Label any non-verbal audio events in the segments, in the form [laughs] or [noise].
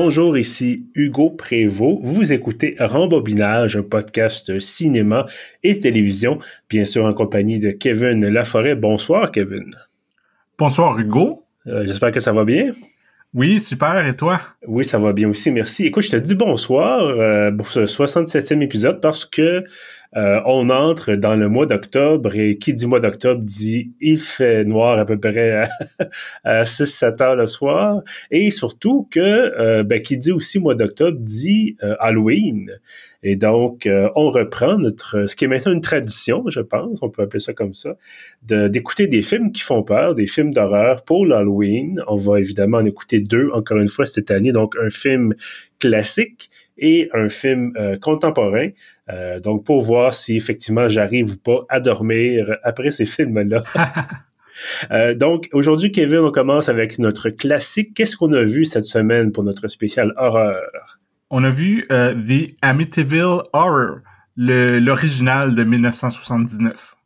Bonjour, ici Hugo Prévost. Vous écoutez Rembobinage, un podcast cinéma et télévision, bien sûr en compagnie de Kevin Laforêt. Bonsoir, Kevin. Bonsoir, Hugo. Euh, j'espère que ça va bien. Oui, super. Et toi? Oui, ça va bien aussi. Merci. Écoute, je te dis bonsoir euh, pour ce 67e épisode parce que euh, on entre dans le mois d'octobre et qui dit mois d'octobre dit il fait noir à peu près à, [laughs] 6-7 heures le soir. Et surtout que euh, ben, qui dit aussi mois d'octobre dit euh, Halloween. Et donc, on reprend notre ce qui est maintenant une tradition, je pense, on peut appeler ça comme ça, d'écouter des films qui font peur, des films d'horreur pour l'Halloween. On va évidemment en écouter deux encore une fois cette année. Donc, un film classique et un film contemporain. Euh, donc, pour voir si effectivement j'arrive ou pas à dormir après ces films-là. [laughs] Euh, donc, aujourd'hui, Kevin, on commence avec notre classique. Qu'est-ce qu'on a vu cette semaine pour notre spécial horreur? On a vu euh, The Amityville Horror, l'original de 1979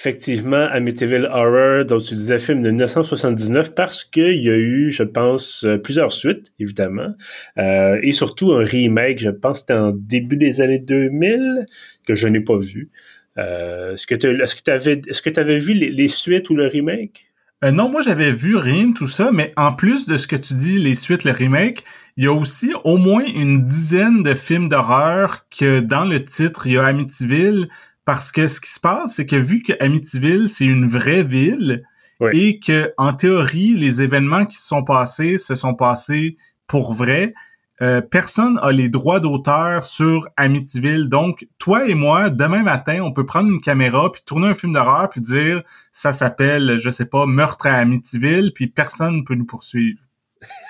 effectivement Amityville Horror, dont tu disais film de 1979, parce qu'il y a eu, je pense, euh, plusieurs suites, évidemment, euh, et surtout un remake, je pense c'était en début des années 2000, que je n'ai pas vu. Euh, est-ce que tu avais, est-ce que tu avais vu les, suites ou le remake? non, moi j'avais vu rien tout ça, mais en plus de ce que tu dis, les suites, le remake, il y a aussi au moins une dizaine de films d'horreur que dans le titre, il y a Amityville, parce que ce qui se passe, c'est que vu que Amityville, c'est une vraie ville, et que en théorie, les événements qui se sont passés se sont passés pour vrai, euh, personne a les droits d'auteur sur Amityville. Donc, toi et moi, demain matin, on peut prendre une caméra puis tourner un film d'horreur puis dire ça s'appelle, je sais pas, meurtre à Amityville, puis personne ne peut nous poursuivre.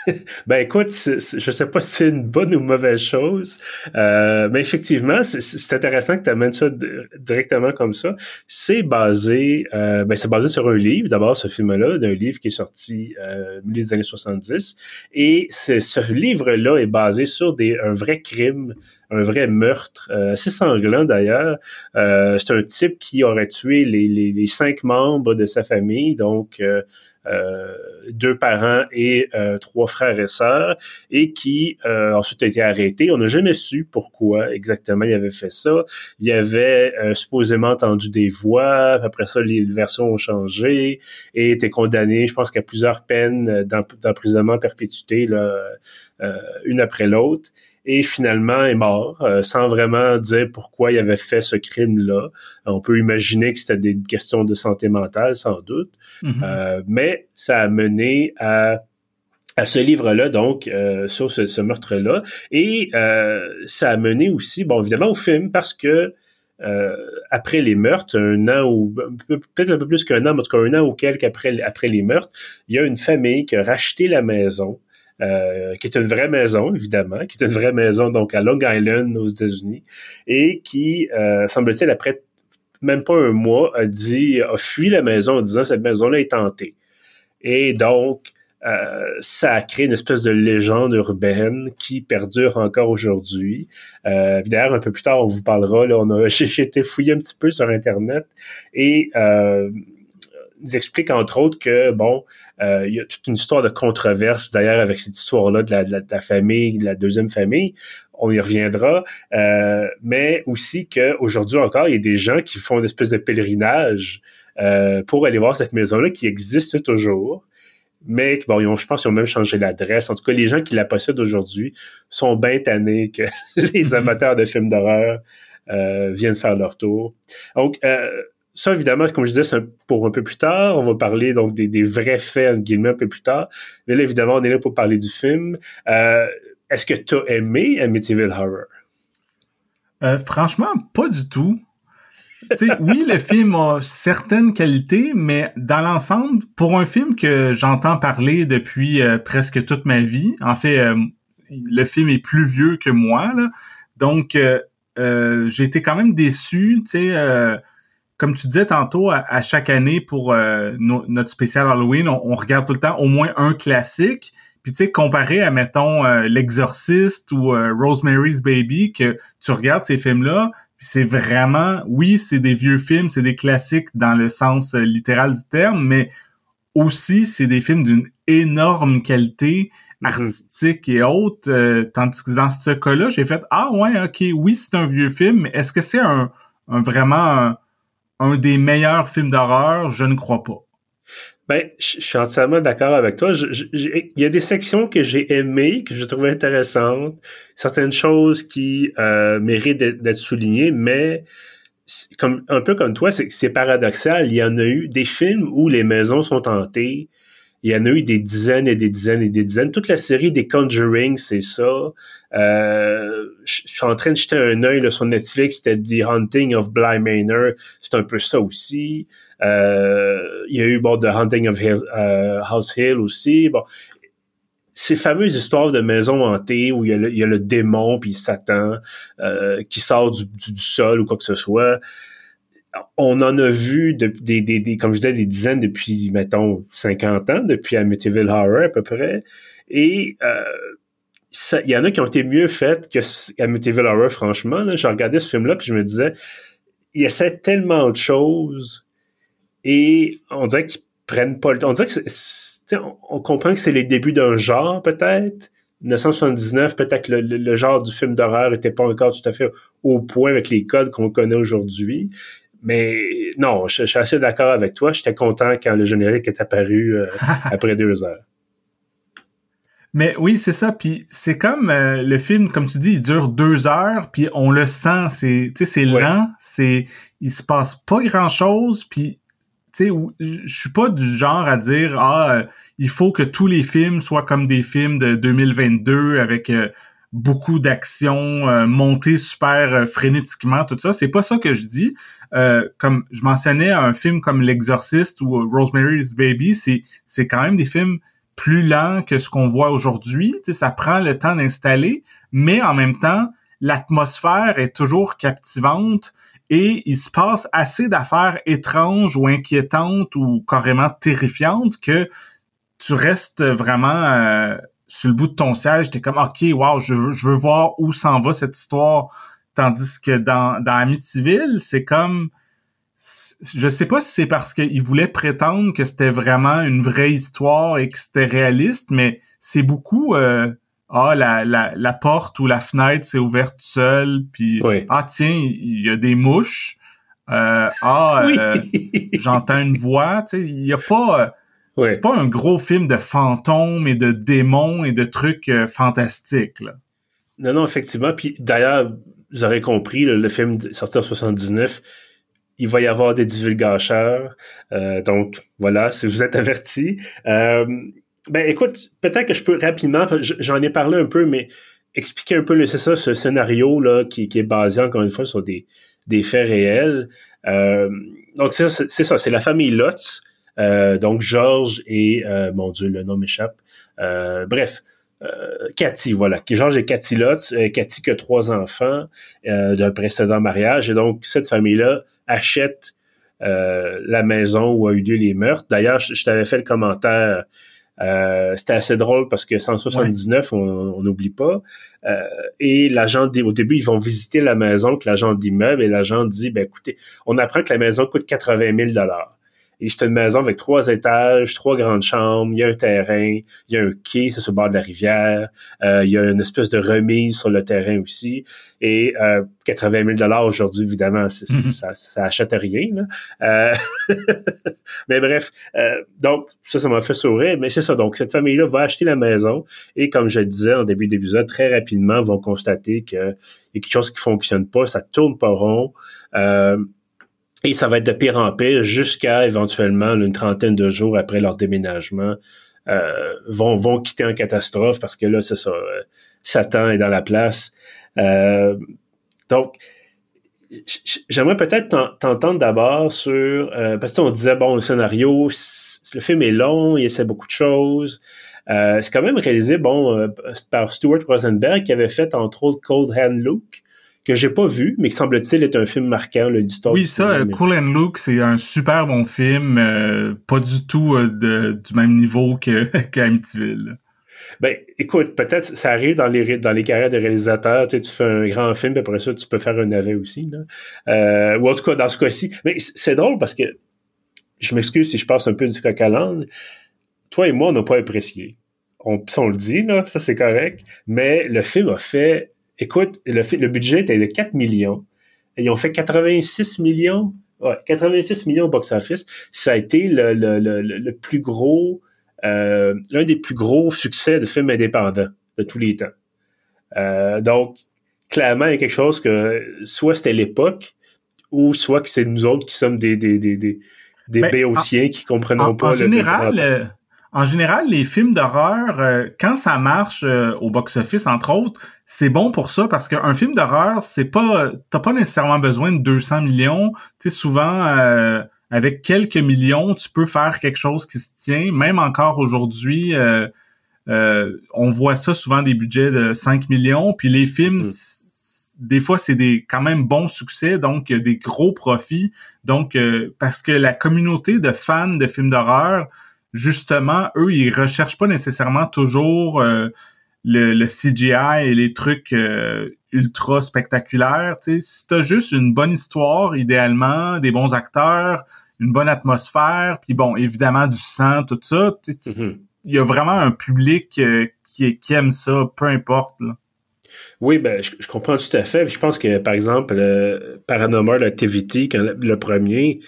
[laughs] ben écoute, je sais pas si c'est une bonne ou mauvaise chose, euh, mais effectivement, c'est intéressant que tu amènes ça directement comme ça. C'est basé, euh, ben c'est basé sur un livre, d'abord ce film-là, d'un livre qui est sorti euh, milieu des années 70, et ce livre-là est basé sur des, un vrai crime un vrai meurtre, euh, assez sanglant d'ailleurs. Euh, c'est un type qui aurait tué les, les, cinq membres de sa famille, donc euh, deux parents et trois frères et sœurs, et qui euh, ensuite a été arrêté. On n'a jamais su pourquoi exactement il avait fait ça. Il avait supposément entendu des voix. Après ça, les versions ont changé et était condamné, je pense, qu'à plusieurs peines d'emprisonnement perpétuité, là, une après l'autre et finalement est mort sans vraiment dire pourquoi il avait fait ce crime-là. On peut imaginer que c'était des questions de santé mentale, sans doute, mm-hmm. mais ça a mené à à ce livre-là, donc, euh, sur ce, meurtre-là. Et euh, ça a mené aussi, bon, évidemment, au film, parce que euh, après les meurtres, un an ou peut-être un peu plus qu'un an, mais en tout cas un an ou quelques après, après les meurtres, il y a une famille qui a racheté la maison, qui est une vraie maison, évidemment, qui est une vraie maison, donc, à Long Island, aux États-Unis, et qui, semble-t-il, après même pas un mois, a dit, a fui la maison en disant, cette maison-là est tentée. Et donc, euh, ça a créé une espèce de légende urbaine qui perdure encore aujourd'hui. Euh, D'ailleurs, un peu plus tard, on vous parlera. Là, on a, [laughs] j'ai été fouillé un petit peu sur Internet et euh, ils expliquent entre autres que bon, euh, il y a toute une histoire de controverse d'ailleurs avec cette histoire-là de la, de, la, famille, de la deuxième famille. On y reviendra, euh, mais aussi qu'aujourd'hui encore, il y a des gens qui font une espèce de pèlerinage pour aller voir cette maison-là qui existe toujours. Mais bon, je pense qu'ils ont même changé l'adresse. En tout cas, les gens qui la possèdent aujourd'hui sont bien tannés que [laughs] les mhm. amateurs de films d'horreur euh, viennent faire leur tour. Donc, euh, ça, évidemment, comme je disais, c'est pour un peu plus tard. On va parler donc des, vrais faits, entre guillemets, un peu plus tard. Mais là, évidemment, on est là pour parler du film. Est-ce que tu as aimé Amityville Horror? franchement, pas du tout oui, le film a certaines qualités, mais dans l'ensemble, pour un film que j'entends parler depuis euh, presque toute ma vie, en fait, euh, le film est plus vieux que moi, là, donc euh, j'ai été quand même déçu, tu sais, comme tu disais tantôt, à, chaque année pour notre spécial Halloween, on, on, regarde tout le temps au moins un classique. Puis tu sais, comparé à, mettons, L'Exorciste ou Rosemary's Baby, que tu regardes ces films-là, c'est vraiment, oui, c'est des vieux films, c'est des classiques dans le sens euh, littéral du terme, mais aussi c'est des films d'une énorme qualité artistique et autres. Euh, tandis que dans ce cas-là, j'ai fait ah ouais, ok, oui, c'est un vieux film, mais est-ce que c'est un, vraiment un, des meilleurs films d'horreur Je ne crois pas. Ben, je suis entièrement d'accord avec toi. Il y a des sections que j'ai aimées, que je trouvais intéressantes, certaines choses qui euh, méritent d'être soulignées, mais comme un peu comme toi, c'est paradoxal. Il y en a eu des films où les maisons sont hantées, il y en a eu des dizaines et des dizaines et des dizaines. Toute la série des Conjuring, c'est ça. Euh, je suis en train de jeter un œil sur Netflix, c'était The Haunting of Bly Manor. C'est un peu ça aussi. Euh, il y a eu bon, The Haunting of euh, House Hill aussi. Bon, ces fameuses histoires de maisons hantées où il y a le, démon puis Satan qui sort du, sol ou quoi que ce soit on en a vu des, des, comme je disais, des dizaines depuis, mettons, 50 ans, depuis Amityville Horror à peu près. Et euh, il y en a qui ont été mieux faites que Amityville Horror, franchement. Là. J'ai regardé ce film-là, puis je me disais, il essaie tellement de choses et on dirait qu'ils prennent pas le temps. On dirait que on comprend que c'est les débuts d'un genre, peut-être. 1979, peut-être que le, genre du film d'horreur était pas encore tout à fait au point avec les codes qu'on connaît aujourd'hui. Mais non, je, suis assez d'accord avec toi. J'étais content quand le générique est apparu euh, [laughs] après deux heures. Mais oui, c'est ça. Puis c'est comme euh, le film, comme tu dis, il dure deux heures, puis on le sent. C'est, c'est lent. C'est, il se passe pas grand chose. Puis tu je suis pas du genre à dire ah, euh, il faut que tous les films soient comme des films de 2022 avec beaucoup d'action montées super frénétiquement, tout ça. C'est pas ça que je dis. Euh, comme je mentionnais un film comme L'Exorciste ou Rosemary's Baby, c'est c'est quand même des films plus lents que ce qu'on voit aujourd'hui. Ça prend le temps d'installer, mais en même temps, l'atmosphère est toujours captivante et il se passe assez d'affaires étranges ou inquiétantes ou carrément terrifiantes que tu restes vraiment euh, sur le bout de ton siège. T'es comme, OK, wow, je veux, je veux voir où s'en va cette histoire Tandis que dans, dans Amityville, c'est comme je sais pas si c'est parce qu'il voulait prétendre que c'était vraiment une vraie histoire et que c'était réaliste, mais c'est beaucoup euh, ah la, la, la porte ou la fenêtre s'est ouverte seule, puis ah tiens il y a des mouches, euh, ah euh, [laughs] j'entends une voix, tu sais il y a pas c'est pas un gros film de fantômes et de démons et de trucs fantastiques là. Non non effectivement puis d'ailleurs vous aurez compris, le, film sorti en 79, il va y avoir des divulgateurs. Euh, donc, voilà, si vous êtes avertis. Euh, ben, écoute, peut-être que je peux rapidement, j'en ai parlé un peu, mais expliquer un peu, c'est ça, ce scénario-là qui, est basé, encore une fois, sur des, des faits réels. Euh, donc, c'est ça, c'est la famille Lutz. donc, Georges et, mon Dieu, le nom m'échappe. bref, euh, Cathy, voilà. Georges et Cathy Lotz. Euh, Cathy qui a trois enfants euh, d'un précédent mariage. Et donc, cette famille-là achète la maison où a eu lieu les meurtres. D'ailleurs, je, t'avais fait le commentaire. C'était assez drôle parce que 179, on n'oublie pas. et l'agent dit, au début, ils vont visiter la maison que l'agent d'immeuble et l'agent dit, ben écoutez, on apprend que la maison coûte 80 000 dollars. Et c'est une maison avec trois étages, trois grandes chambres, il y a un terrain, il y a un quai, c'est sur le bord de la rivière, euh, il y a une espèce de remise sur le terrain aussi. Et euh, 80 000 dollars aujourd'hui, évidemment, mhm. ça, ça achète rien. Euh, [laughs] mais bref, euh, donc ça, ça m'a fait sourire. Mais c'est ça. Donc cette famille-là va acheter la maison et comme je le disais en début d'épisode, très rapidement vont constater qu'il y a quelque chose qui fonctionne pas, ça tourne pas rond. Euh, et ça va être de pire en pire jusqu'à éventuellement une trentaine de jours après leur déménagement. Euh, vont, vont quitter en catastrophe parce que là, c'est ça. Euh, Satan est dans la place. Euh, donc, j'aimerais peut-être t'entendre d'abord sur... parce qu'on disait, bon, le scénario, le film est long, il essaie beaucoup de choses. c'est quand même réalisé, bon, par Stuart Rosenberg, qui avait fait, entre autres, Cold Hand Luke, que j'ai pas vu, mais qui semble-t-il est un film marquant, l'histoire. Oui, ça, Cool and Luke, c'est un super bon film, euh, pas du tout euh, du même niveau que [laughs] qu'Amityville. Ben, écoute, peut-être ça arrive dans les dans les carrières de réalisateurs, tu, sais, tu fais un grand film, puis après ça, tu peux faire un navet aussi. Là. Euh, ou en tout cas, dans ce cas-ci. Mais c'est drôle parce que je m'excuse si je passe un peu du coq à l'âne. Toi et moi, on n'a pas apprécié. On, on le dit, là, ça c'est correct. Mais le film a fait, écoute, le, le budget était de 4 millions. Et ils ont fait 86 millions. Ouais, 86 millions au box-office. Ça a été le, le, le, le plus gros, euh, l'un des plus gros succès de films indépendants de tous les temps. Euh, donc, clairement, il y a quelque chose que soit c'était l'époque, ou soit que c'est nous autres qui sommes des, des, des, des, des ben, béotiens qui comprennent pas en général, euh, en général, les films d'horreur, euh, quand ça marche euh, au box-office, entre autres, c'est bon pour ça parce qu'un film d'horreur, c'est pas, t'as pas nécessairement besoin de 200 millions. Tu sais, souvent, avec quelques millions, tu peux faire quelque chose qui se tient. Même encore aujourd'hui, on voit ça souvent des budgets de 5 millions. Puis les films, mm des fois, c'est des quand même bons succès, donc des gros profits. Donc, euh, parce que la communauté de fans de films d'horreur, justement, eux, ils recherchent pas nécessairement toujours euh, le, CGI et les trucs euh, ultra spectaculaires. sais, si t'as juste une bonne histoire, idéalement, des bons acteurs, une bonne atmosphère, puis bon, évidemment du sang, tout ça, mm-hmm. il y a vraiment un public qui, qui aime ça, peu importe. Là. Oui, ben, je, comprends tout à fait. Je pense que, par exemple, le Paranormal Activity, le, premier,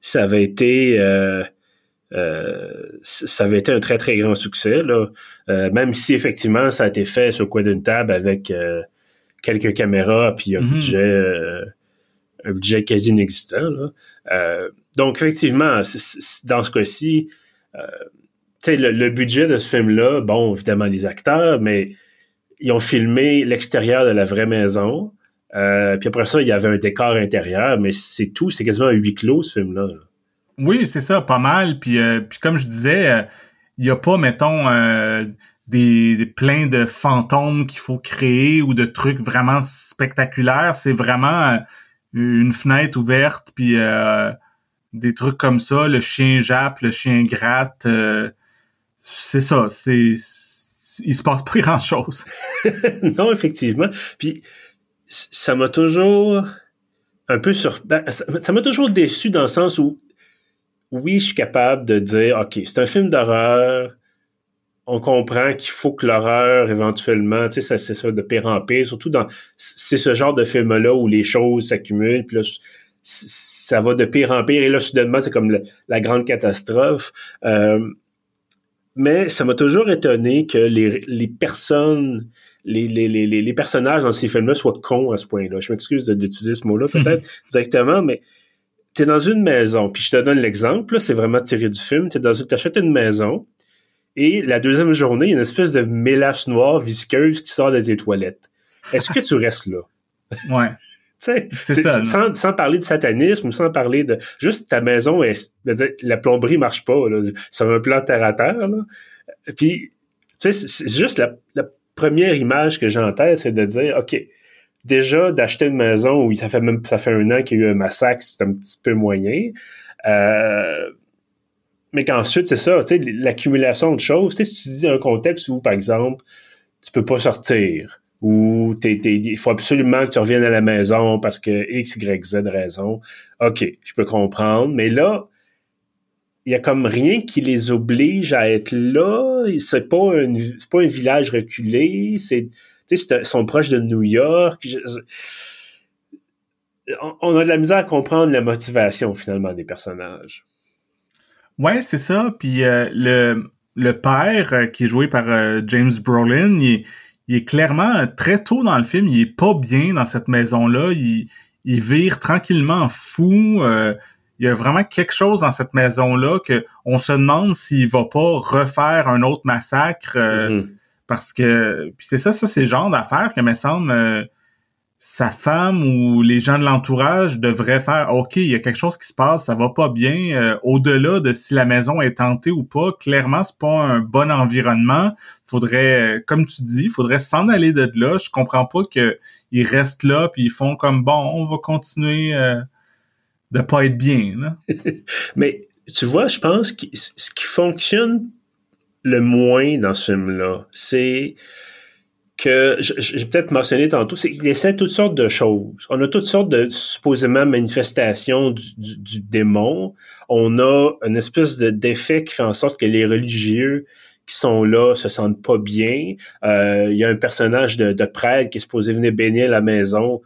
ça avait été euh, euh, ça avait été un très, très grand succès. Là. Euh, même si effectivement ça a été fait sur le coin d'une table avec quelques caméras puis un mm-hmm. budget un budget quasi inexistant. Là. donc, effectivement, dans ce cas-ci, le, le budget de ce film-là, bon, évidemment, les acteurs, mais ils ont filmé l'extérieur de la vraie maison. Euh, puis après ça, il y avait un décor intérieur, mais c'est tout. C'est quasiment un huis clos, ce film-là. Oui, c'est ça, pas mal. Puis, euh, puis comme je disais, euh, il n'y a pas, mettons, des, des, plein de fantômes qu'il faut créer ou de trucs vraiment spectaculaires. C'est vraiment une fenêtre ouverte, puis des trucs comme ça. Le chien jappe, le chien gratte. c'est ça. C'est il se passe pas [laughs] grand chose. [laughs] non, effectivement. Puis ça m'a toujours un peu sur. Ben, ça m'a toujours déçu dans le sens où oui, je suis capable de dire OK, c'est un film d'horreur. On comprend qu'il faut que l'horreur, éventuellement, tu sais, ça, c'est ça de pire en pire, surtout dans. C'est ce genre de film-là où les choses s'accumulent, puis là, ça va de pire en pire, et là, soudainement, c'est comme la grande catastrophe. Euh, mais ça m'a toujours étonné que les, les personnes, les, les, les, les personnages dans ces films-là soient cons à ce point-là. Je m'excuse d'utiliser ce mot-là peut-être [laughs] directement, mais t'es dans une maison, puis je te donne l'exemple, c'est vraiment tiré du film, t'es dans une, t'achètes une maison, et la deuxième journée, il y a une espèce de mélasse noire visqueuse qui sort de tes toilettes. Est-ce que tu restes là? [laughs] Ouais. Ça, sans, sans, parler de satanisme sans parler de juste ta maison est la plomberie marche pas là, sur un plan terre à terre là. Puis tu sais c'est juste la, première image que j'ai en tête c'est de dire OK déjà d'acheter une maison où ça fait même ça fait un an qu'il y a eu un massacre c'est un petit peu moyen euh, mais qu'ensuite c'est ça tu sais l'accumulation de choses si tu dis un contexte où par exemple tu peux pas sortir ou il faut absolument que tu reviennes à la maison parce que X, Y, Z raison. OK, je peux comprendre. Mais là, il y a comme rien qui les oblige à être là. C'est pas pas un village reculé. C'est, ils sont proches de New York. on a de la misère à comprendre la motivation finalement des personnages. Ouais, c'est ça. Puis euh, le, le père euh, qui est joué par euh, James Brolin, il, il est clairement très tôt dans le film, il est pas bien dans cette maison-là. Il, il vire tranquillement fou. Il y a vraiment quelque chose dans cette maison-là que on se demande s'il va pas refaire un autre massacre. Mm-hmm. Parce que puis c'est ça, ça c'est le genre d'affaire que me semble euh, sa femme ou les gens de l'entourage devraient faire OK, il y a quelque chose qui se passe, ça va pas bien. Euh, au-delà de si la maison est tentée ou pas, clairement, c'est pas un bon environnement. Faudrait, comme tu dis, faudrait s'en aller de là. Je comprends pas qu'ils restent là puis ils font comme bon, on va continuer euh, de pas être bien. [laughs] Mais tu vois, je pense que ce qui fonctionne le moins dans ce film-là, c'est que j'ai peut-être mentionné tantôt, c'est qu'il essaie toutes sortes de choses. On a toutes sortes de supposément manifestations du, démon. On a une espèce de d'effet qui fait en sorte que les religieux qui sont là se sentent pas bien. Euh, il y a un personnage de, de, prêtre qui est supposé venir bénir la maison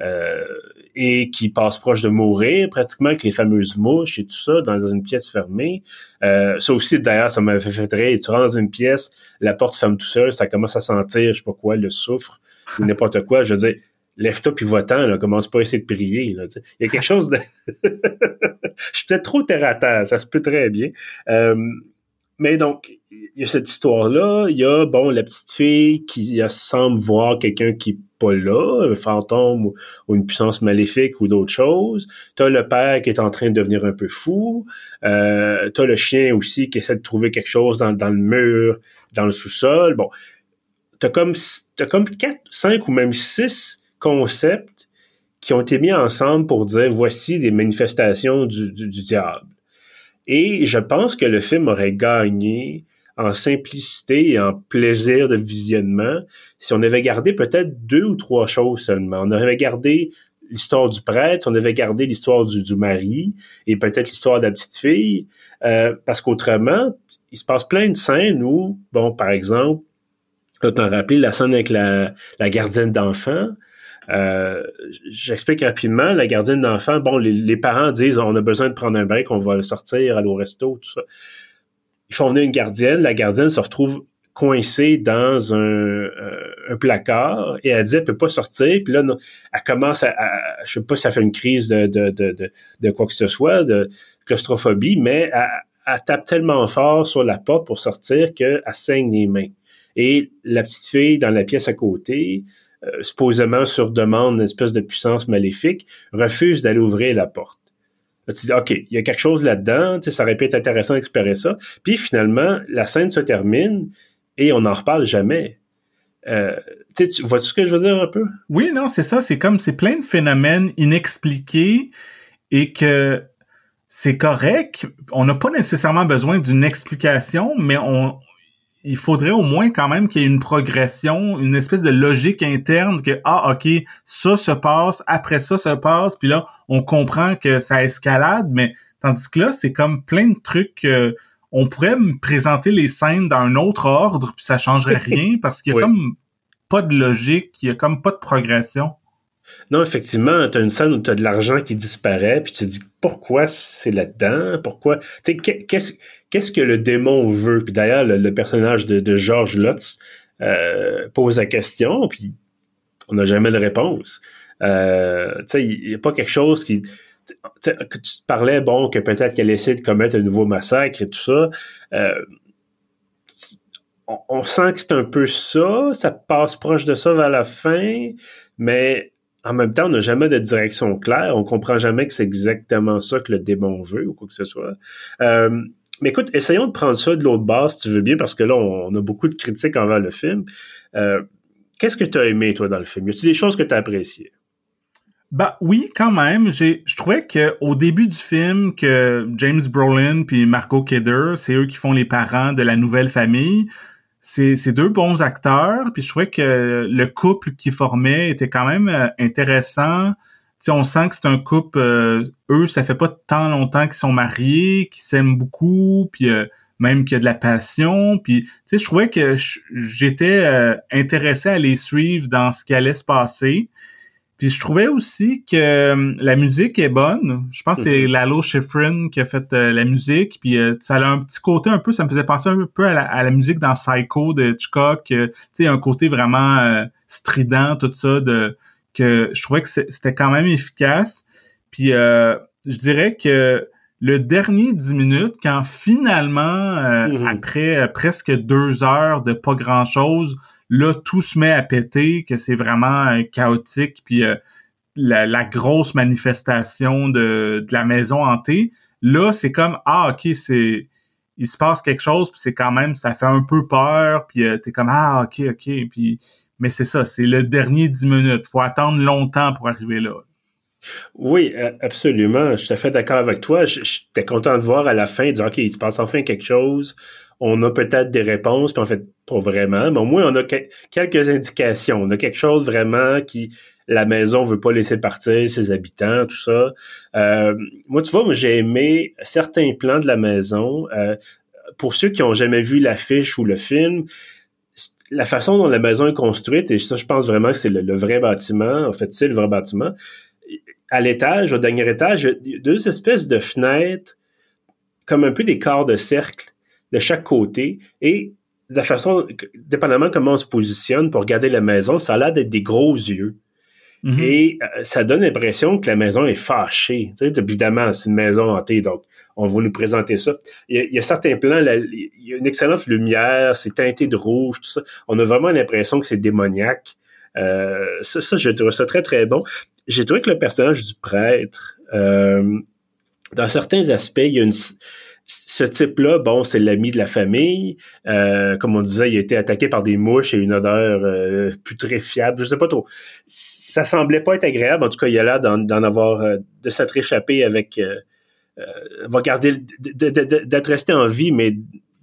euh, et qui passe proche de mourir pratiquement avec les fameuses mouches et tout ça dans une pièce fermée. Euh, ça aussi, d'ailleurs, ça m'avait fait rire. Tu rentres dans une pièce, la porte ferme tout seul, ça commence à sentir, je sais pas quoi, le soufre ou n'importe quoi. Je veux dire, lève-toi puis va-t'en, là, commence pas à essayer de prier. Là, il y a quelque chose de... [laughs] je suis peut-être trop terre à terre, ça se peut très bien. Euh, mais donc, il y a cette histoire-là. Il y a, bon, la petite fille qui semble voir quelqu'un qui n'est pas là, un fantôme ou, une puissance maléfique ou d'autres choses. T'as le père qui est en train de devenir un peu fou. Euh, t'as le chien aussi qui essaie de trouver quelque chose dans, le mur, dans le sous-sol. Bon, t'as comme, comme quatre, cinq ou même six concepts qui ont été mis ensemble pour dire voici des manifestations du diable. Et je pense que le film aurait gagné en simplicité et en plaisir de visionnement si on avait gardé peut-être deux ou trois choses seulement. On aurait gardé l'histoire du prêtre, on avait gardé l'histoire du, du, mari et peut-être l'histoire de la petite fille, euh, parce qu'autrement, il se passe plein de scènes où, bon, par exemple, tu t'en rappelles la scène avec la, la gardienne d'enfant, euh, J'explique rapidement, la gardienne d'enfant, bon, les, parents disent on a besoin de prendre un break, on va le sortir, aller au resto, tout ça. Ils font venir une gardienne, la gardienne se retrouve coincée dans un, euh, placard et elle dit elle peut pas sortir. Puis là elle commence à, je sais pas si ça fait une crise de, de, de, de, quoi que ce soit de claustrophobie mais elle, elle, tape tellement fort sur la porte pour sortir qu'elle saigne les mains. Et la petite fille dans la pièce à côté euh, supposément sur demande d'une espèce de puissance maléfique, refuse d'aller ouvrir la porte. Tu dis, OK, il y a quelque chose là-dedans, ça aurait pu être intéressant d'explorer ça. Puis finalement, la scène se termine et on n'en reparle jamais. Euh, tu vois-tu ce que je veux dire un peu? Oui, non, c'est ça. C'est comme, c'est plein de phénomènes inexpliqués et que c'est correct. On n'a pas nécessairement besoin d'une explication, mais on, il faudrait au moins quand même qu'il y ait une progression, une espèce de logique interne que ah ok ça se passe, après ça se passe, puis là on comprend que ça escalade, mais tandis que là c'est comme plein de trucs. on pourrait me présenter les scènes dans un autre ordre puis ça changerait [laughs] rien parce qu'il y a comme pas de logique, il y a comme pas de progression. Non, effectivement, tu as une scène où tu as de l'argent qui disparaît, puis tu te dis pourquoi c'est là-dedans, pourquoi? Qu'est-ce qu'est-ce que le démon veut? Puis d'ailleurs, le, personnage de, George Lutz euh, pose la question, puis on n'a jamais de réponse. Euh, il n'y a pas quelque chose qui. tu te parlais, bon, que peut-être qu'elle essaie de commettre un nouveau massacre et tout ça. Euh, on, sent que c'est un peu ça, ça passe proche de ça vers la fin, mais en même temps, on n'a jamais de direction claire. On comprend jamais que c'est exactement ça que le démon veut ou quoi que ce soit. Euh, mais écoute, essayons de prendre ça de l'autre base, si tu veux bien, parce que là, on, a beaucoup de critiques envers le film. Euh, qu'est-ce que tu as aimé, toi, dans le film? Y a-t-il des choses que tu as appréciées? Bah oui, quand même. Je trouvais que au début du film, que James Brolin puis Marco Kidder, c'est eux qui font les parents de la nouvelle famille c'est deux bons acteurs, puis je trouvais que le couple qu'ils formaient était quand même euh, intéressant. T'sais, on sent que c'est un couple, euh, eux, ça fait pas tant longtemps qu'ils sont mariés, qu'ils s'aiment beaucoup, puis euh, même qu'il y a de la passion. Puis, je trouvais que j'étais intéressé à les suivre dans ce qui allait se passer. Puis je trouvais aussi que euh, la musique est bonne. Je pense que c'est mhm. Lalo Schifrin qui a fait euh, la musique. Puis euh, ça a un petit côté un peu, ça me faisait penser un peu à la, musique dans Psycho de Hitchcock. tu sais, un côté vraiment strident, tout ça, de que je trouvais que c'était quand même efficace. Puis je dirais que le dernier 10 minutes, quand finalement, mhm. après presque deux heures de pas grand-chose, Là, tout se met à péter, que c'est vraiment euh, chaotique, puis euh, la, grosse manifestation de, la maison hantée. Là, c'est comme ah ok, c'est il se passe quelque chose, puis c'est quand même ça fait un peu peur, puis euh, t'es comme ah ok ok, mais c'est ça, c'est le dernier 10 minutes. Faut attendre longtemps pour arriver là. Oui, absolument. Je suis tout à fait d'accord avec toi. J'étais content de voir à la fin, dire, OK, il se passe enfin quelque chose on a peut-être des réponses, puis en fait, pas vraiment, mais au moins on a quelques indications. On a quelque chose vraiment qui la maison veut pas laisser partir ses habitants, tout ça. Euh, moi, tu vois, j'ai aimé certains plans de la maison. Euh, pour ceux qui ont jamais vu l'affiche ou le film, la façon dont la maison est construite, et ça, je pense vraiment que c'est le, vrai bâtiment, en fait, c'est le vrai bâtiment. À l'étage, au dernier étage, il y a deux espèces de fenêtres, comme un peu des corps de cercle de chaque côté, et de la façon, dépendamment comment on se positionne pour regarder la maison, ça a l'air d'être des gros yeux. Mm-hmm. Et euh, ça donne l'impression que la maison est fâchée. Tu sais, évidemment, c'est une maison hantée, donc on va nous présenter ça. Il y a, certains plans, il y a une excellente lumière, c'est teinté de rouge, tout ça. On a vraiment l'impression que c'est démoniaque. Euh, ça, ça, je trouve ça très, très bon. J'ai trouvé que le personnage du prêtre, euh, dans certains aspects, il y a une ce type-là, bon, c'est l'ami de la famille. Euh, comme on disait, il a été attaqué par des mouches et une odeur euh, plus très fiable. Je sais pas trop. Ça semblait pas être agréable. En tout cas, il a l'air d'en avoir, euh, de s'être échappé avec, euh, va garder, d'être resté en vie, mais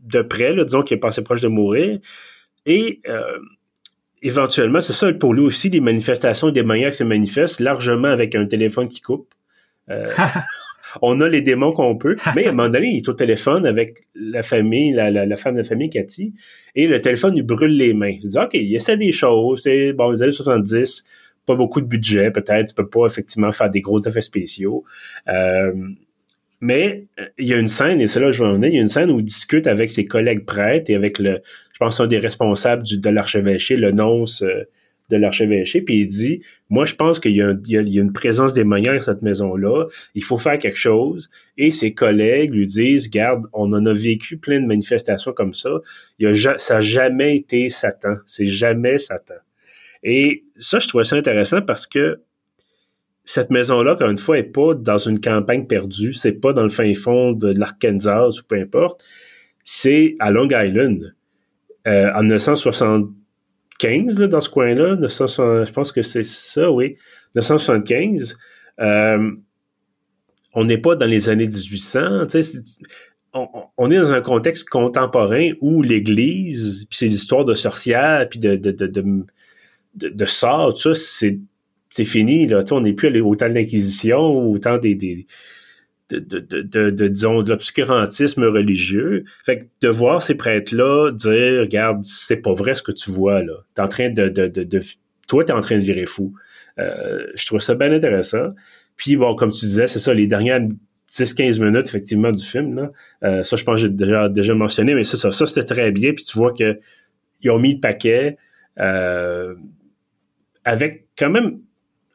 de près, là, disons qu'il est passé proche de mourir. Et éventuellement, c'est ça pour lui aussi, les manifestations des maniaques se manifestent largement avec un téléphone qui coupe. [laughs] on a les démons qu'on peut, [laughs] mais à un moment donné, il est au téléphone avec la famille, la, femme de la famille, Cathy, et le téléphone lui brûle les mains. Il dit, OK, il essaie des choses, c'est, bon, les années 70, pas beaucoup de budget, peut-être, tu peux pas effectivement faire des gros effets spéciaux. Euh, mais euh, il y a une scène, et c'est là que je vais en venir, il y a une scène où il discute avec ses collègues prêtres et avec le, je pense, un des responsables du, de l'archevêché, le nonce euh, de l'archevêché, puis il dit, moi, je pense qu'il y, a une présence démoniaque dans cette maison-là, il faut faire quelque chose, et ses collègues lui disent, garde, on en a vécu plein de manifestations comme ça, il ça n'a jamais été Satan, c'est jamais Satan. Et ça, je trouve ça intéressant parce que cette maison-là, encore une fois, est pas dans une campagne perdue, c'est pas dans le fin fond de l'Arkansas ou peu importe, c'est à Long Island. Euh, en 1960 15 dans ce coin-là, je pense que c'est ça, oui, 1975. Euh, on n'est pas dans les années 1800, on, on, est dans un contexte contemporain où l'Église, puis ces histoires de sorcières, puis de, de, de, de, de, sorts, tout ça, c'est, fini. Là. on n'est plus au temps de l'Inquisition, au temps des de, de, de, disons, de l'obscurantisme religieux. Fait que de voir ces prêtres-là dire, regarde, c'est pas vrai ce que tu vois, là. T'es en train de, de, de, toi, t'es en train de virer fou. Euh, je trouve ça bien intéressant. Puis, bon, comme tu disais, c'est ça, les dernières 10-15 minutes, effectivement, du film, là. Euh, ça, je pense que j'ai déjà, déjà mentionné, mais c'est ça. Ça, c'était très bien. Puis tu vois que ils ont mis le paquet, euh, avec quand même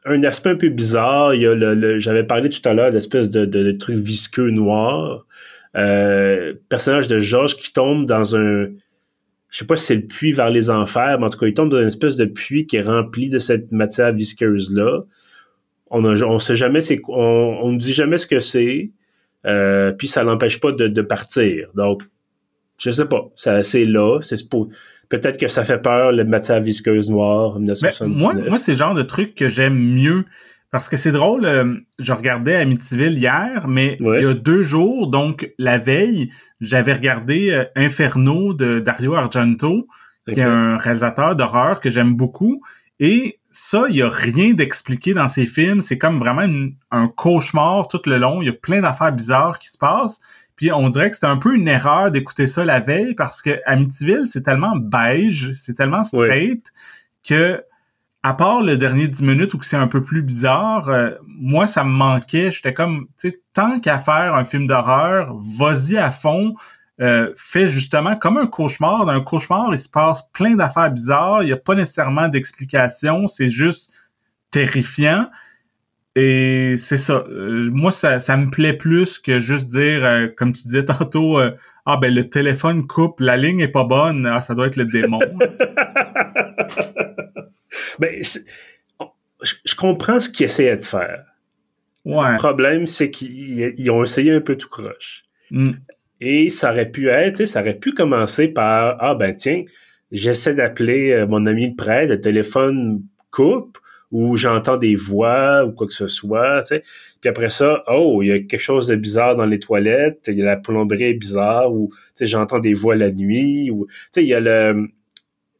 un aspect un peu bizarre. Il y a le, j'avais parlé tout à l'heure l'espèce de, de, truc visqueux noir. Euh, personnage de Georges qui tombe dans un je sais pas si c'est le puits vers les enfers, mais en tout cas, il tombe dans une espèce de puits qui est rempli de cette matière visqueuse-là. On ne on sait jamais c'est on, on ne dit jamais ce que c'est. Euh, puis ça l'empêche pas de, de, partir. Donc, je sais pas. C'est là. C'est Peut-être que ça fait peur, le matière visqueuse noire moi, moi c'est le genre de truc que j'aime mieux. Parce que c'est drôle, euh, je regardais Amityville hier, mais il y a deux jours, donc la veille, j'avais regardé euh, Inferno de Dario Argento, qui est un réalisateur d'horreur que j'aime beaucoup. Et ça, il y a rien d'expliqué dans ces films. C'est comme vraiment un cauchemar tout le long. Il y a plein d'affaires bizarres qui se passent. Puis on dirait que c'était un peu une erreur d'écouter ça la veille parce que Amityville, c'est tellement beige, c'est tellement straight que à part le dernier 10 minutes où c'est un peu plus bizarre, euh, moi ça me manquait, j'étais comme tu sais tant qu'à faire un film d'horreur, vas-y à fond. Euh, fais justement comme un cauchemar. Dans un cauchemar, il se passe plein d'affaires bizarres. Il n'y a pas nécessairement d'explication. C'est juste terrifiant. Et c'est ça. Euh, moi, ça, ça me plaît plus que juste dire, euh, comme tu disais tantôt, euh, ah ben le téléphone coupe, la ligne est pas bonne, ah ça doit être le démon. [laughs] ben, je, comprends ce qu'ils essayaient de faire. Ouais. Le problème, c'est qu'ils ont essayé un peu tout croche. Mm. Et ça aurait pu être, ça aurait pu commencer par ah ben tiens, j'essaie d'appeler mon ami de près, le téléphone coupe ou j'entends des voix ou quoi que ce soit. Puis après ça, oh, il y a quelque chose de bizarre dans les toilettes, il y a la plomberie bizarre ou j'entends des voix la nuit ou il y a le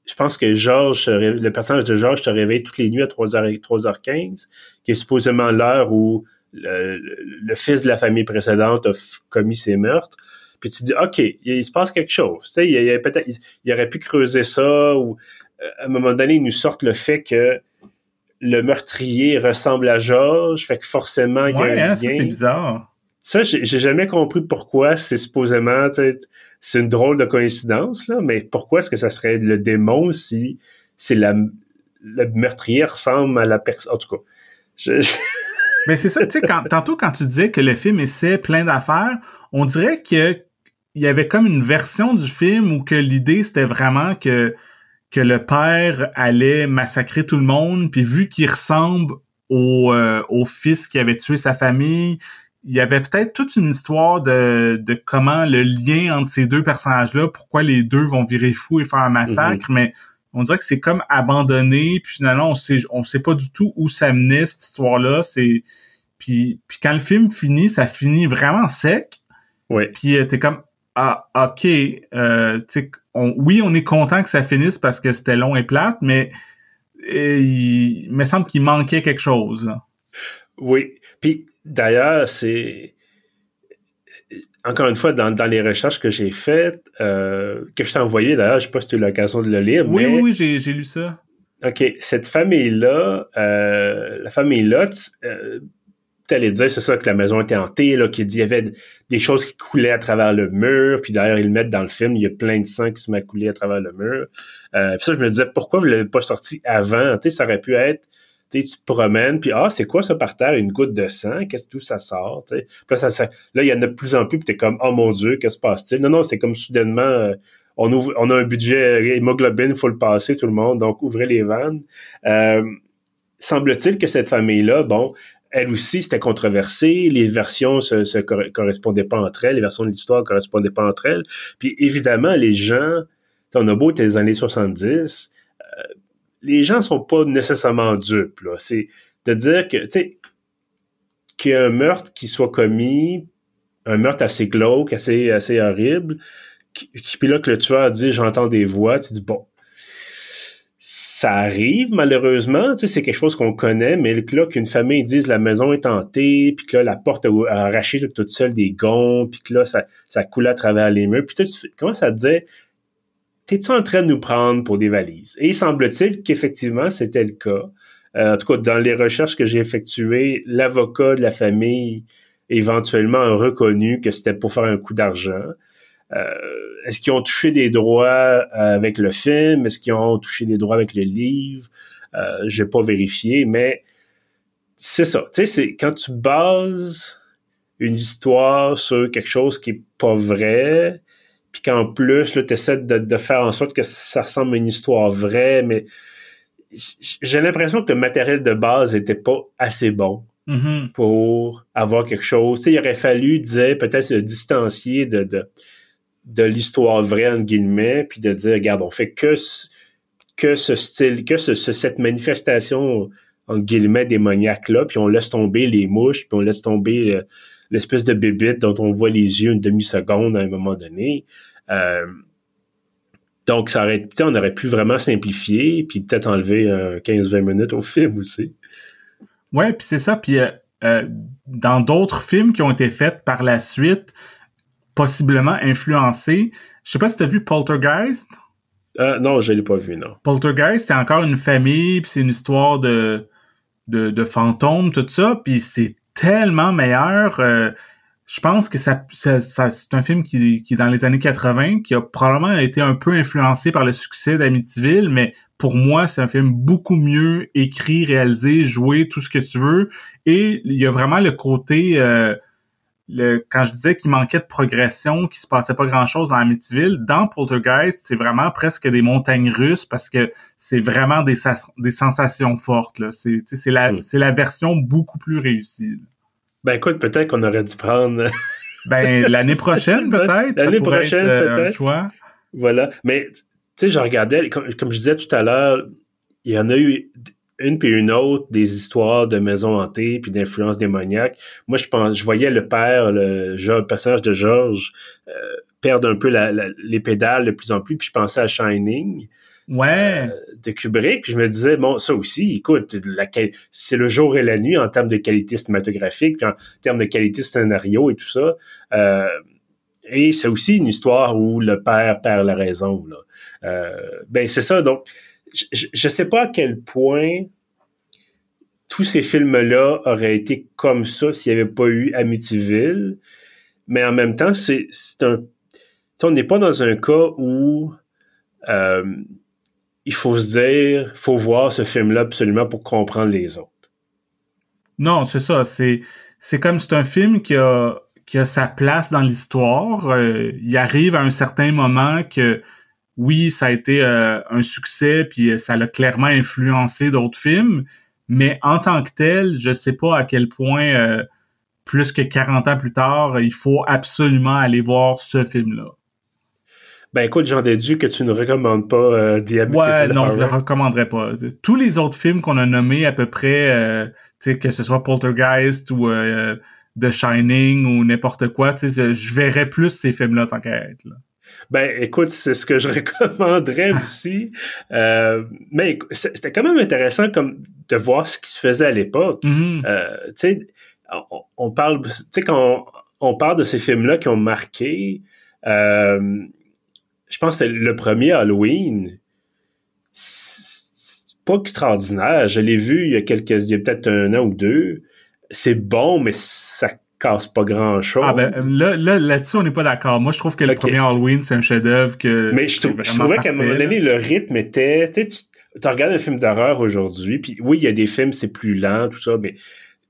je pense que le personnage de Georges te réveille toutes les nuits à 3h, 3h15, qui est supposément l'heure où le, fils de la famille précédente a commis ses meurtres. puis tu dis, OK, il, se passe quelque chose. Il, il, peut-être, il, aurait pu creuser ça, ou euh, à un moment donné, ils nous sortent le fait que le meurtrier ressemble à George, fait que forcément, il y a un hein, c'est bizarre. Ça, j'ai jamais compris pourquoi c'est supposément, c'est une drôle de coïncidence, là, mais pourquoi est-ce que ça serait le démon si c'est la, le meurtrier ressemble à la personne. En tout cas, je, [laughs] Mais c'est ça, tu sais, tantôt quand tu disais que le film essaie plein d'affaires, on dirait que il y avait comme une version du film où que l'idée c'était vraiment que que le père allait massacrer tout le monde, puis vu qu'il ressemble au, euh, au fils qui avait tué sa famille, il y avait peut-être toute une histoire de, de comment le lien entre ces deux personnages-là, pourquoi les deux vont virer fou et faire un massacre, mhm. mais on dirait que c'est comme abandonné, puis finalement on sait on sait pas du tout où ça menait cette histoire-là. C'est puis puis quand le film finit, ça finit vraiment sec. Ouais. Puis euh, t'es comme ah ok, euh, on, oui on est content que ça finisse parce que c'était long et plate, mais il, me semble qu'il manquait quelque chose. Oui. Puis d'ailleurs c'est encore une fois, dans, les recherches que j'ai faites, euh, que je t'ai envoyé, d'ailleurs, je sais pas si tu as eu l'occasion de le lire. Oui, oui, oui, j'ai, lu ça. OK. Cette famille-là, euh, la famille-là, euh, tu allais dire, c'est ça, que la maison était hantée, là, qu'il y avait des choses qui coulaient à travers le mur, puis d'ailleurs, ils le mettent dans le film, il y a plein de sang qui se met à couler à travers le mur. puis ça, je me disais, pourquoi vous l'avez pas sorti avant? Tu ça aurait pu être tu te promènes, puis ah, c'est quoi ça par terre? Une goutte de sang? Qu'est-ce que tout ça sort? Puis là, ça, là, il y en a de plus en plus, puis t'es comme, oh mon Dieu, qu'est-ce qui se passe-t-il? Non, non, c'est comme soudainement, euh, on, ouvre, on a un budget hémoglobine, il faut le passer, tout le monde, donc ouvrez les vannes. Euh, semble-t-il que cette famille-là, bon, elle aussi, c'était controversé. Les versions se, se correspondaient pas entre elles. Les versions de l'histoire ne correspondaient pas entre elles. Puis évidemment, les gens, on a beau être les années 70, les gens sont pas nécessairement dupes. C'est de dire que, tu sais, qu'il y a un meurtre qui soit commis, un meurtre assez glauque, assez, assez horrible, qui, puis là que le tueur dit j'entends des voix, tu dis bon, ça arrive malheureusement, tu sais, c'est quelque chose qu'on connaît, mais là qu'une famille dise la maison est hantée, puis que là la porte a, arraché toute seule des gonds, puis que là ça, ça coule à travers les murs, puis tu comment ça te dit t'es-tu en train de nous prendre pour des valises? Et il semble-t-il qu'effectivement, c'était le cas. Euh, en tout cas, dans les recherches que j'ai effectuées, l'avocat de la famille éventuellement a reconnu que c'était pour faire un coup d'argent. Euh, est-ce qu'ils ont touché des droits avec le film? Est-ce qu'ils ont touché des droits avec le livre? Euh, j'ai pas vérifié, mais c'est ça. Tu sais, c'est quand tu bases une histoire sur quelque chose qui est pas vrai, puis qu'en plus, tu essaies de, faire en sorte que ça ressemble à une histoire vraie, mais j'ai l'impression que le matériel de base était pas assez bon mm-hmm. pour avoir quelque chose. Tu il aurait fallu, disait, peut-être se distancier de, de, l'histoire vraie, entre guillemets, puis de dire, regarde, on fait que, que ce style, que ce, cette manifestation, entre guillemets, démoniaque-là, puis on laisse tomber les mouches, puis on laisse tomber l'espèce de bébite dont on voit les yeux une demi-seconde à un moment donné. Euh, donc, ça aurait, on aurait pu vraiment simplifier, puis peut-être enlever 15-20 minutes au film aussi. Ouais, puis c'est ça. Puis euh, euh, dans d'autres films qui ont été faits par la suite, possiblement influencés, je sais pas si tu as vu Poltergeist. non, je l'ai pas vu, non. Poltergeist, c'est encore une famille, puis c'est une histoire de, de, de fantômes, tout ça, puis c'est tellement meilleur. Euh, je pense que ça, ça, c'est un film qui, qui est dans les années 80, qui a probablement été un peu influencé par le succès d'Amityville, mais pour moi, c'est un film beaucoup mieux écrit, réalisé, joué, tout ce que tu veux. Et il y a vraiment le côté euh, le, quand je disais qu'il manquait de progression, qu'il se passait pas grand-chose dans Amityville, dans Poltergeist, c'est vraiment presque des montagnes russes parce que c'est vraiment des, des sensations fortes. C'est, la, hmm. c'est la version beaucoup plus réussie. Ben écoute, peut-être qu'on aurait dû prendre... [laughs] ben l'année prochaine, [laughs] peut-être. L'année prochaine, euh, peut-être. choix. Voilà. Mais tu sais, je regardais, comme, comme je disais tout à l'heure, il y en a eu une puis une autre des histoires de maisons hantées puis d'influence démoniaque. Moi, je pense, je voyais le père, le, personnage de George, euh, perdre un peu les pédales de plus en plus, puis je pensais à Shining. Ouais. Euh, de Kubrick, puis je me disais bon ça aussi, écoute, c'est le jour et la nuit en termes de qualité cinématographique, puis en termes de qualité scénario et tout ça. Euh, et c'est aussi une histoire où le père perd la raison. Là. Euh, ben c'est ça. Donc, je, je sais pas à quel point tous ces films-là auraient été comme ça s'il n'y avait pas eu Amityville. Mais en même temps, c'est un. On n'est pas dans un cas où euh, il faut se dire, faut voir ce film-là absolument pour comprendre les autres. Non, c'est ça. C'est c'est comme c'est un film qui a qui a sa place dans l'histoire. Euh, il arrive à un certain moment que oui, ça a été euh, un succès, puis ça l'a clairement influencé d'autres films, mais en tant que tel, je sais pas à quel point euh, plus que 40 ans plus tard, il faut absolument aller voir ce film-là. Ben écoute, j'en déduis que tu ne recommandes pas euh, Ouais, non, je le recommanderais pas. Tous les autres films qu'on a nommés à peu près, euh, que ce soit Poltergeist ou euh, The Shining ou n'importe quoi, je verrais plus ces films-là tant qu'à être. Là. Ben, écoute, c'est ce que je [laughs] recommanderais aussi. Euh, mais c'était quand même intéressant comme de voir ce qui se faisait à l'époque. Mm-hmm. Euh, tu sais, on, parle, tu sais, quand on, parle de ces films-là qui ont marqué, euh, je pense que c'était le premier Halloween. C'est pas extraordinaire. Je l'ai vu il y a quelques, il y a peut-être un an ou deux. C'est bon, mais ça casse pas grand chose. Ah ben là, là là-dessus on n'est pas d'accord. Moi je trouve que le premier Halloween c'est un chef-d'œuvre que. Mais je, trouvais qu'à un moment donné le rythme était, tu sais, tu regardes un film d'horreur aujourd'hui, puis oui il y a des films c'est plus lent tout ça, mais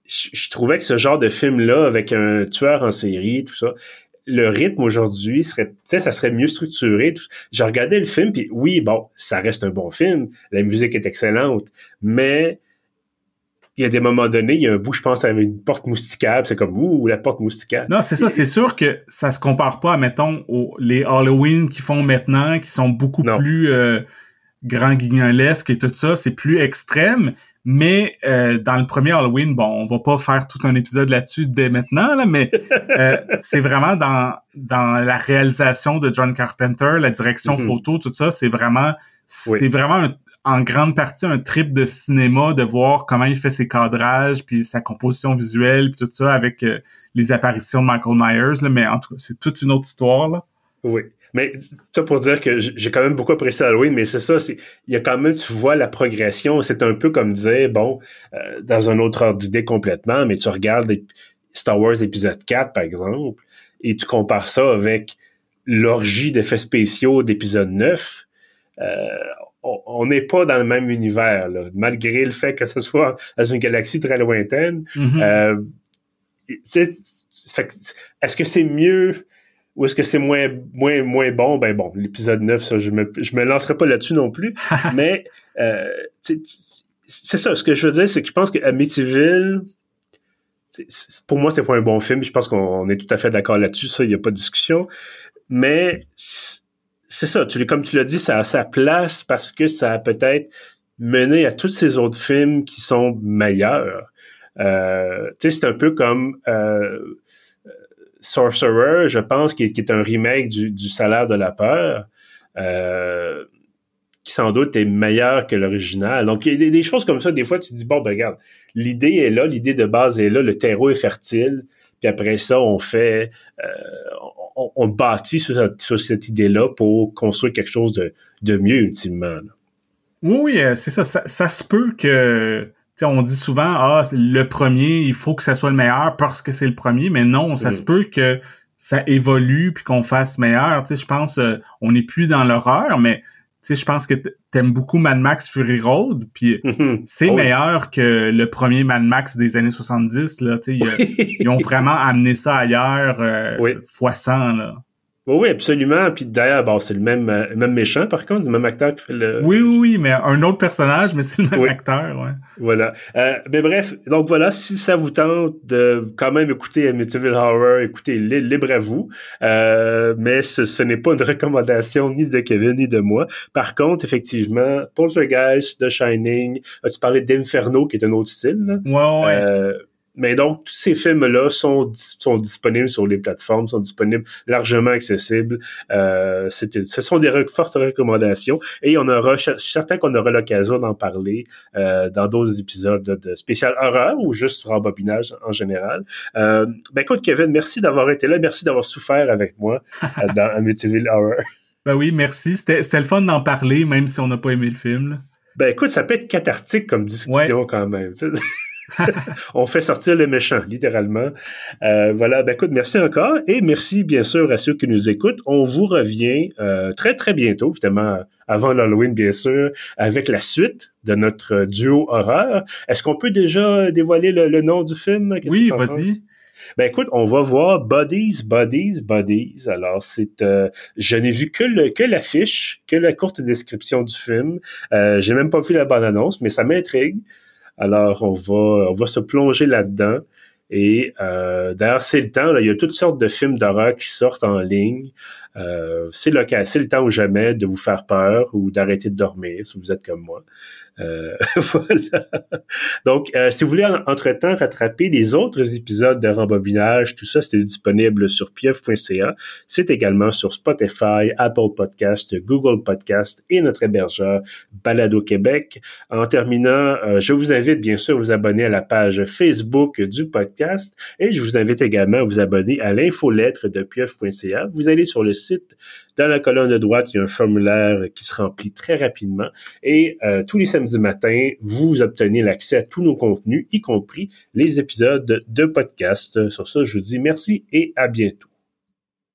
je, trouvais que ce genre de film là avec un tueur en série tout ça, le rythme aujourd'hui serait, tu sais, ça serait mieux structuré. Je regardais le film, puis oui, bon, ça reste un bon film, la musique est excellente, mais il y a des moments donnés, il y a un bout, je pense, avec une porte mousticable. C'est comme, ouh, la porte mousticable. Non, c'est ça. C'est sûr que ça se compare pas, mettons, aux, les Halloween qu'ils font maintenant, qui sont beaucoup plus euh, grand guignolesques et tout ça. C'est plus extrême. Mais euh, dans le premier Halloween, bon, on va pas faire tout un épisode là-dessus dès maintenant, là, mais euh, [laughs] c'est vraiment dans dans la réalisation de John Carpenter, la direction mm-hmm. photo, tout ça, c'est vraiment c'est vraiment un, en grande partie un trip de cinéma de voir comment il fait ses cadrages puis sa composition visuelle puis tout ça avec euh, les apparitions de Michael Myers là, mais en tout cas c'est toute une autre histoire là. Oui. Mais ça pour dire que j'ai quand même beaucoup apprécié Halloween, mais c'est ça, c'est il y a quand même tu vois la progression, c'est un peu comme dire bon euh, dans un autre ordre d'idée complètement, mais tu regardes Star Wars épisode 4 par exemple et tu compares ça avec l'orgie d'effets spéciaux d'épisode 9, euh, on n'est pas dans le même univers, là, malgré le fait que ce soit dans une galaxie très lointaine. Mm-hmm. Euh, est-ce que c'est mieux ou est-ce que c'est moins, moins, moins bon? Ben bon, l'épisode 9, ça, je me, je me lancerai pas là-dessus non plus. [laughs] mais euh, c'est ça, ce que je veux dire, c'est que je pense que Amityville, pour moi, c'est pas un bon film. Je pense qu'on est tout à fait d'accord là-dessus, ça, il n'y a pas de discussion. Mais c'est ça, tu, comme tu l'as dit, ça a sa place parce que ça a peut-être mené à tous ces autres films qui sont meilleurs. Euh, c'est un peu comme euh, Sorcerer, je pense, qui, est un remake du, Salaire de la peur, euh, qui sans doute est meilleur que l'original. Donc, il y a des, choses comme ça, des fois, tu dis, bon, ben regarde, l'idée est là, l'idée de base est là, le terreau est fertile, puis après ça, on fait, euh, on, bâtit sur, cette, idée-là pour construire quelque chose de, mieux ultimement. Oui, oui, euh, c'est ça, ça, se peut que on dit souvent ah le premier il faut que ça soit le meilleur parce que c'est le premier mais non ça se mm. peut que ça évolue puis qu'on fasse meilleur tu sais je pense euh, on n'est plus dans l'horreur mais sais je pense que t'aimes beaucoup Mad Max Fury Road puis mm-hmm. c'est oh meilleur que le premier Mad Max des années 70 là tu sais ils, ont vraiment amené ça ailleurs euh, fois 100 là oui, oui, absolument. Puis d'ailleurs, bon, c'est le même, euh, même méchant, par contre, le même acteur qui fait le. Oui, oui, oui, mais un autre personnage, mais c'est le même acteur, ouais. Voilà. Euh, mais bref, donc voilà, si ça vous tente de quand même écouter Amityville Horror, écoutez, libre à vous. Euh, mais ce, n'est pas une [laughs] recommandation ni de Kevin ni de moi. Par contre, effectivement, Poltergeist, The Shining, tu parlais d'Inferno, qui est un autre style. Là? Ouais, ouais. Euh, mais donc, tous ces films-là sont, sont disponibles sur les plateformes, sont disponibles largement accessibles. Euh, ce sont des fortes recommandations et on aura, certain qu'on aura l'occasion d'en parler euh, dans d'autres épisodes de, spécial horreur ou juste rembobinage en général. Euh, ben écoute, Kevin, merci d'avoir été là, merci d'avoir souffert avec moi euh, [laughs] dans Amityville Horror. Ben oui, merci. C'était le fun d'en parler, même si on n'a pas aimé le film. Ben écoute, ça peut être cathartique comme discussion quand même. [laughs] [laughs] on fait sortir les méchants, littéralement. Euh, voilà, ben écoute, merci encore et merci bien sûr à ceux qui nous écoutent. On vous revient euh, très très bientôt, évidemment avant l'Halloween bien sûr, avec la suite de notre duo horreur. Est-ce qu'on peut déjà dévoiler le, nom du film? Oui, vas-y. Ben écoute, on va voir Bodies, Bodies, Bodies. Alors c'est, euh, je n'ai vu que le que l'affiche, que la courte description du film. Euh, j'ai même pas vu la bande annonce, mais ça m'intrigue. Alors, on va, on va se plonger là-dedans. Et euh, d'ailleurs, c'est le temps. Là, il y a toutes sortes de films d'horreur qui sortent en ligne. Euh, c'est le c'est le temps ou jamais de vous faire peur ou d'arrêter de dormir si vous êtes comme moi. Euh, [laughs] voilà. Donc, euh, si vous voulez entre-temps rattraper les autres épisodes de Rembobinage, tout ça, c'est disponible sur pieuf.ca. C'est également sur Spotify, Apple Podcast, Google Podcast et notre hébergeur Balado Québec. En terminant, euh, je vous invite bien sûr à vous abonner à la page Facebook du podcast et je vous invite également à vous abonner à l'infolettre de pieuf.ca. Vous allez sur le site, dans la colonne de droite, il y a un formulaire qui se remplit très rapidement et tous les samedis matin, vous obtenez l'accès à tous nos contenus, y compris les épisodes de podcast. Sur ça, je vous dis merci et à bientôt.